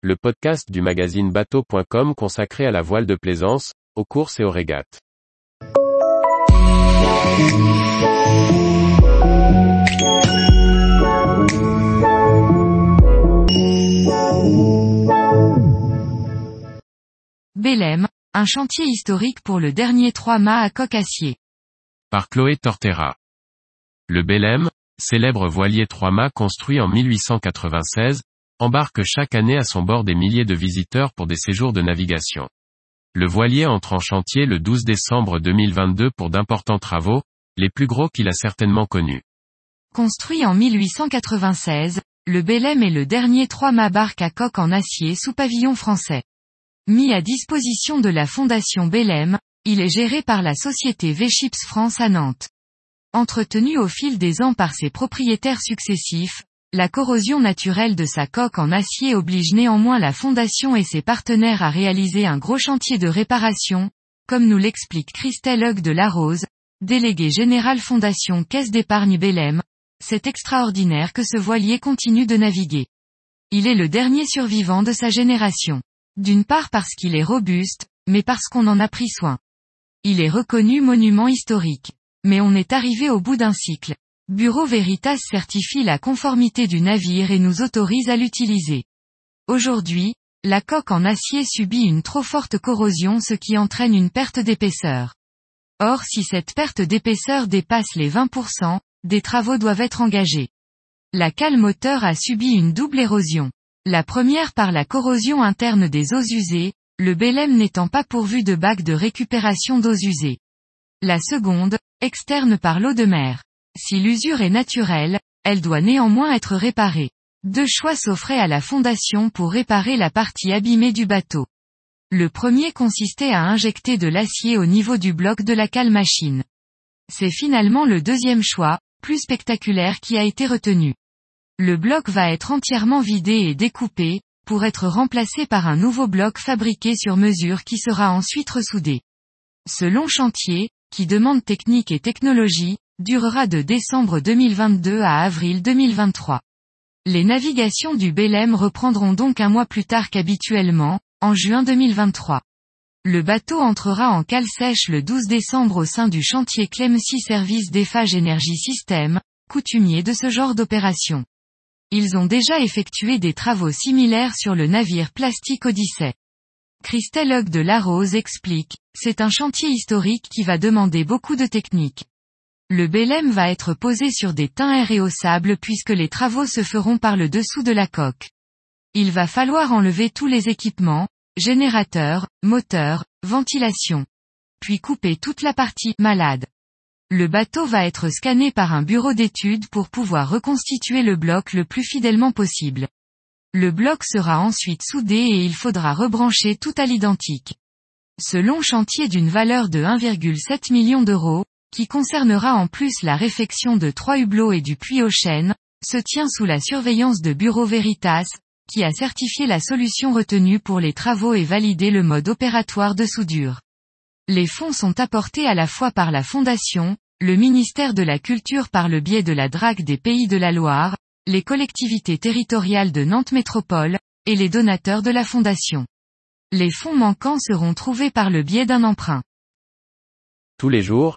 le podcast du magazine bateau.com consacré à la voile de plaisance, aux courses et aux régates. Belém, un chantier historique pour le dernier trois-mâts à coque acier. Par Chloé Tortera. Le Belém, célèbre voilier trois-mâts construit en 1896, embarque chaque année à son bord des milliers de visiteurs pour des séjours de navigation. Le voilier entre en chantier le 12 décembre 2022 pour d'importants travaux, les plus gros qu'il a certainement connus. Construit en 1896, le Belém est le dernier trois-mâts barque à coque en acier sous pavillon français. Mis à disposition de la Fondation Belém, il est géré par la société V-Ships France à Nantes. Entretenu au fil des ans par ses propriétaires successifs, la corrosion naturelle de sa coque en acier oblige néanmoins la fondation et ses partenaires à réaliser un gros chantier de réparation, comme nous l'explique Christelle Hug de Larose, déléguée générale Fondation Caisse d'épargne Belém. C'est extraordinaire que ce voilier continue de naviguer. Il est le dernier survivant de sa génération. D'une part parce qu'il est robuste, mais parce qu'on en a pris soin. Il est reconnu monument historique. Mais on est arrivé au bout d'un cycle. Bureau Veritas certifie la conformité du navire et nous autorise à l'utiliser. Aujourd'hui, la coque en acier subit une trop forte corrosion ce qui entraîne une perte d'épaisseur. Or si cette perte d'épaisseur dépasse les 20%, des travaux doivent être engagés. La cale moteur a subi une double érosion. La première par la corrosion interne des eaux usées, le Belém n'étant pas pourvu de bac de récupération d'eaux usées. La seconde, externe par l'eau de mer. Si l'usure est naturelle, elle doit néanmoins être réparée. Deux choix s'offraient à la fondation pour réparer la partie abîmée du bateau. Le premier consistait à injecter de l'acier au niveau du bloc de la cale machine. C'est finalement le deuxième choix, plus spectaculaire qui a été retenu. Le bloc va être entièrement vidé et découpé, pour être remplacé par un nouveau bloc fabriqué sur mesure qui sera ensuite ressoudé. Ce long chantier, qui demande technique et technologie, durera de décembre 2022 à avril 2023. Les navigations du Belém reprendront donc un mois plus tard qu'habituellement, en juin 2023. Le bateau entrera en cale sèche le 12 décembre au sein du chantier Clemcy Service d'Eiffage Energy System, coutumier de ce genre d'opération. Ils ont déjà effectué des travaux similaires sur le navire Plastique Odyssey. Christelle Hug de Larose explique, c'est un chantier historique qui va demander beaucoup de technique. Le Belém va être posé sur des teints sable puisque les travaux se feront par le dessous de la coque. Il va falloir enlever tous les équipements, générateurs, moteurs, ventilation. Puis couper toute la partie malade. Le bateau va être scanné par un bureau d'études pour pouvoir reconstituer le bloc le plus fidèlement possible. Le bloc sera ensuite soudé et il faudra rebrancher tout à l'identique. Ce long chantier d'une valeur de 1,7 million d'euros, qui concernera en plus la réfection de trois hublots et du puits aux chênes, se tient sous la surveillance de Bureau Veritas, qui a certifié la solution retenue pour les travaux et validé le mode opératoire de soudure. Les fonds sont apportés à la fois par la Fondation, le ministère de la Culture par le biais de la DRAC des Pays de la Loire, les collectivités territoriales de Nantes Métropole, et les donateurs de la Fondation. Les fonds manquants seront trouvés par le biais d'un emprunt. Tous les jours,